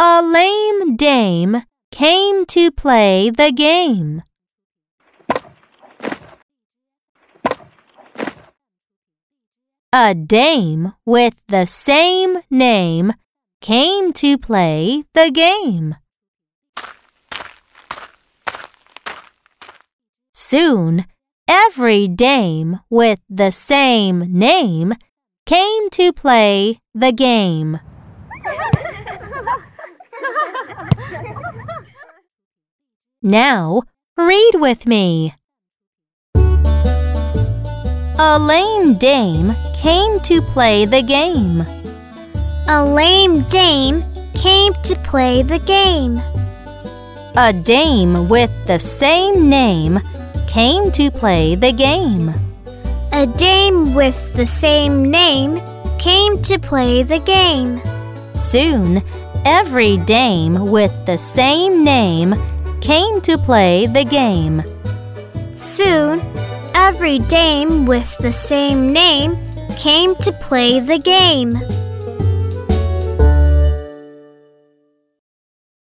A lame dame came to play the game. A dame with the same name came to play the game. Soon, every dame with the same name came to play the game. Now, read with me. A lame dame came to play the game. A lame dame came to play the game. A dame with the same name came to play the game. A dame with the same name came to play the game. Soon, every dame with the same name came to play the game. Soon, every dame with the same name came to play the game.